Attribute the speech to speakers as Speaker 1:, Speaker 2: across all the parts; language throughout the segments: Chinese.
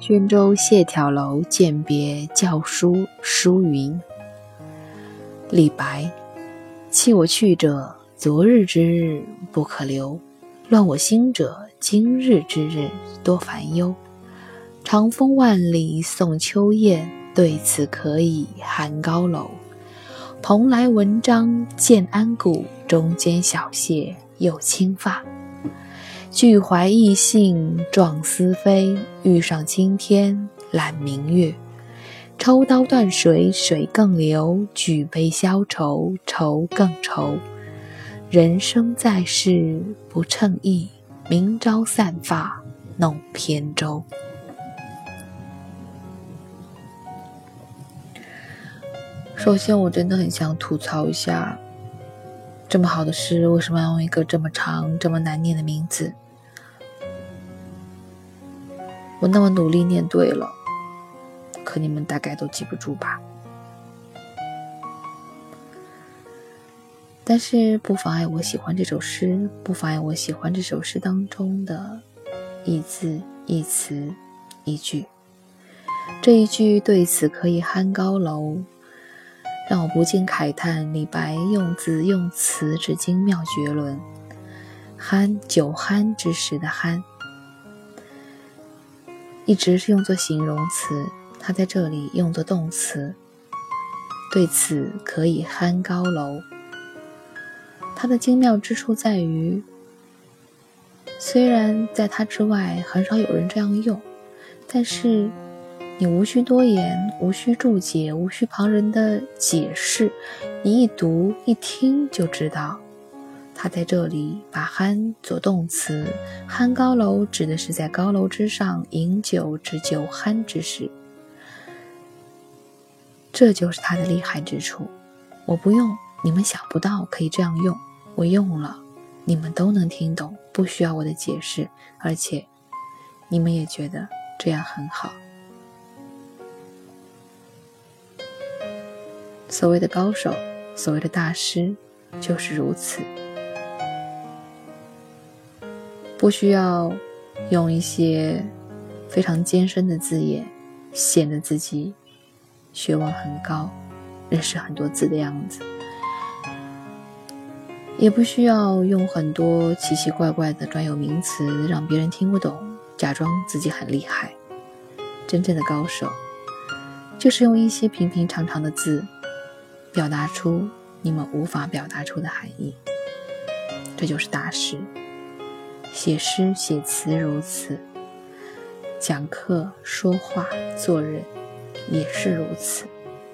Speaker 1: 宣州谢眺楼饯别校书书云：李白，弃我去者，昨日之日不可留；乱我心者，今日之日多烦忧。长风万里送秋雁，对此可以酣高楼。蓬莱文章建安骨，中间小谢又清发。俱怀逸兴壮思飞，欲上青天揽明月。抽刀断水，水更流；举杯消愁，愁更愁。人生在世不称意，明朝散发弄扁舟。首先，我真的很想吐槽一下。这么好的诗，为什么要用一个这么长、这么难念的名字？我那么努力念对了，可你们大概都记不住吧？但是不妨碍我喜欢这首诗，不妨碍我喜欢这首诗当中的一字一词一句。这一句“对此可以酣高楼”。让我不禁慨叹李白用字用词之精妙绝伦。酣，酒酣之时的酣，一直是用作形容词，它在这里用作动词。对此可以酣高楼。它的精妙之处在于，虽然在它之外很少有人这样用，但是。你无需多言，无需注解，无需旁人的解释，你一读一听就知道，他在这里把“酣”做动词，“酣高楼”指的是在高楼之上饮酒之酒酣之时，这就是他的厉害之处。我不用，你们想不到可以这样用；我用了，你们都能听懂，不需要我的解释，而且你们也觉得这样很好。所谓的高手，所谓的大师，就是如此。不需要用一些非常艰深的字眼，显得自己学问很高，认识很多字的样子；也不需要用很多奇奇怪怪的专有名词，让别人听不懂，假装自己很厉害。真正的高手，就是用一些平平常常的字。表达出你们无法表达出的含义，这就是大师。写诗写词如此，讲课说话做人也是如此。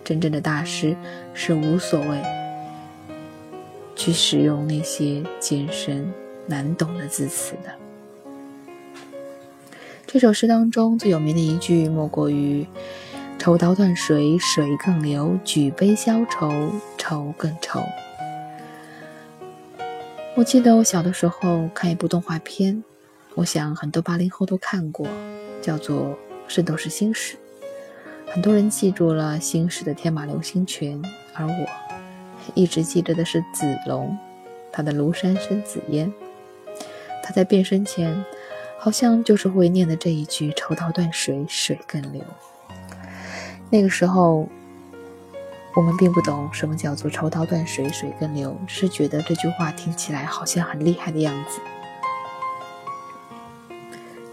Speaker 1: 真正的大师是无所谓去使用那些艰深难懂的字词的。这首诗当中最有名的一句，莫过于。抽刀断水，水更流；举杯消愁，愁更愁。我记得我小的时候看一部动画片，我想很多八零后都看过，叫做《圣斗士星矢》。很多人记住了星矢的天马流星拳，而我一直记得的是子龙，他的庐山生紫烟。他在变身前，好像就是会念的这一句：“抽刀断水，水更流。”那个时候，我们并不懂什么叫做“抽刀断水，水更流”，只是觉得这句话听起来好像很厉害的样子。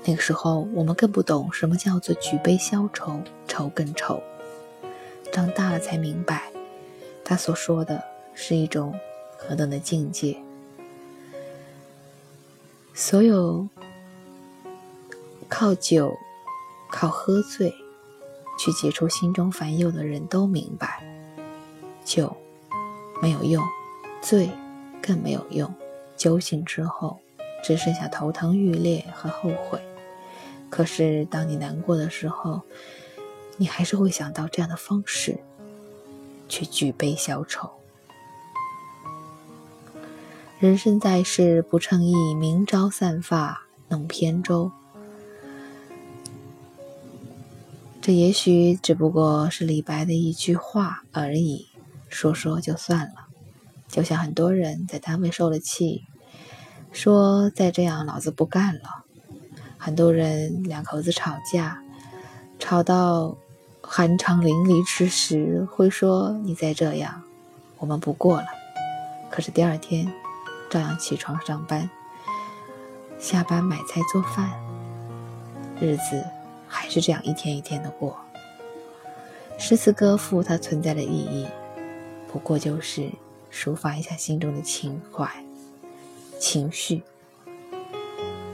Speaker 1: 那个时候，我们更不懂什么叫做“举杯消愁，愁更愁”。长大了才明白，他所说的是一种何等的境界。所有靠酒、靠喝醉。去解除心中烦忧的人都明白，酒没有用，醉更没有用。酒醒之后，只剩下头疼欲裂和后悔。可是，当你难过的时候，你还是会想到这样的方式，去举杯消愁。人生在世不称意，明朝散发弄扁舟。这也许只不过是李白的一句话而已，说说就算了。就像很多人在单位受了气，说再这样老子不干了；很多人两口子吵架，吵到酣畅淋漓之时，会说你再这样，我们不过了。可是第二天，照样起床上班，下班买菜做饭，日子还是这样一天一天的过。诗词歌赋它存在的意义，不过就是抒发一下心中的情怀、情绪。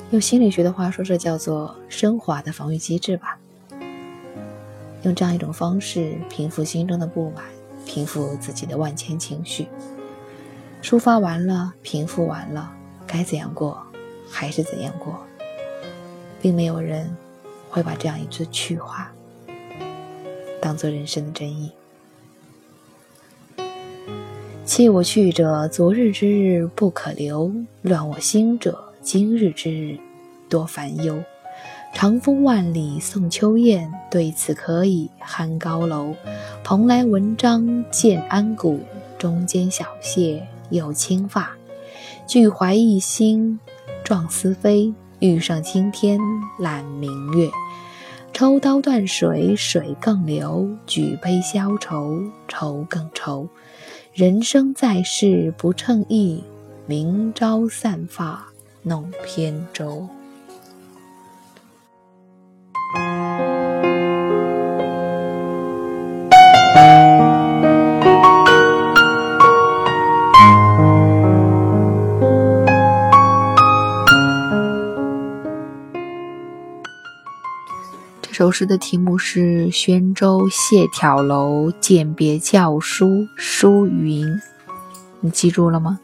Speaker 1: 用心理学的话说，这叫做升华的防御机制吧。用这样一种方式平复心中的不满，平复自己的万千情绪。抒发完了，平复完了，该怎样过还是怎样过，并没有人会把这样一句去话当做人生的真意。弃我去者，昨日之日不可留；乱我心者，今日之日多烦忧。长风万里送秋雁，对此可以酣高楼。蓬莱文章建安骨，中间小谢。有青发，俱怀一心，壮思飞。欲上青天，揽明月。抽刀断水，水更流；举杯消愁，愁更愁。人生在世不称意，明朝散发弄扁舟。首诗的题目是《宣州谢眺楼饯别校书》，书云，你记住了吗？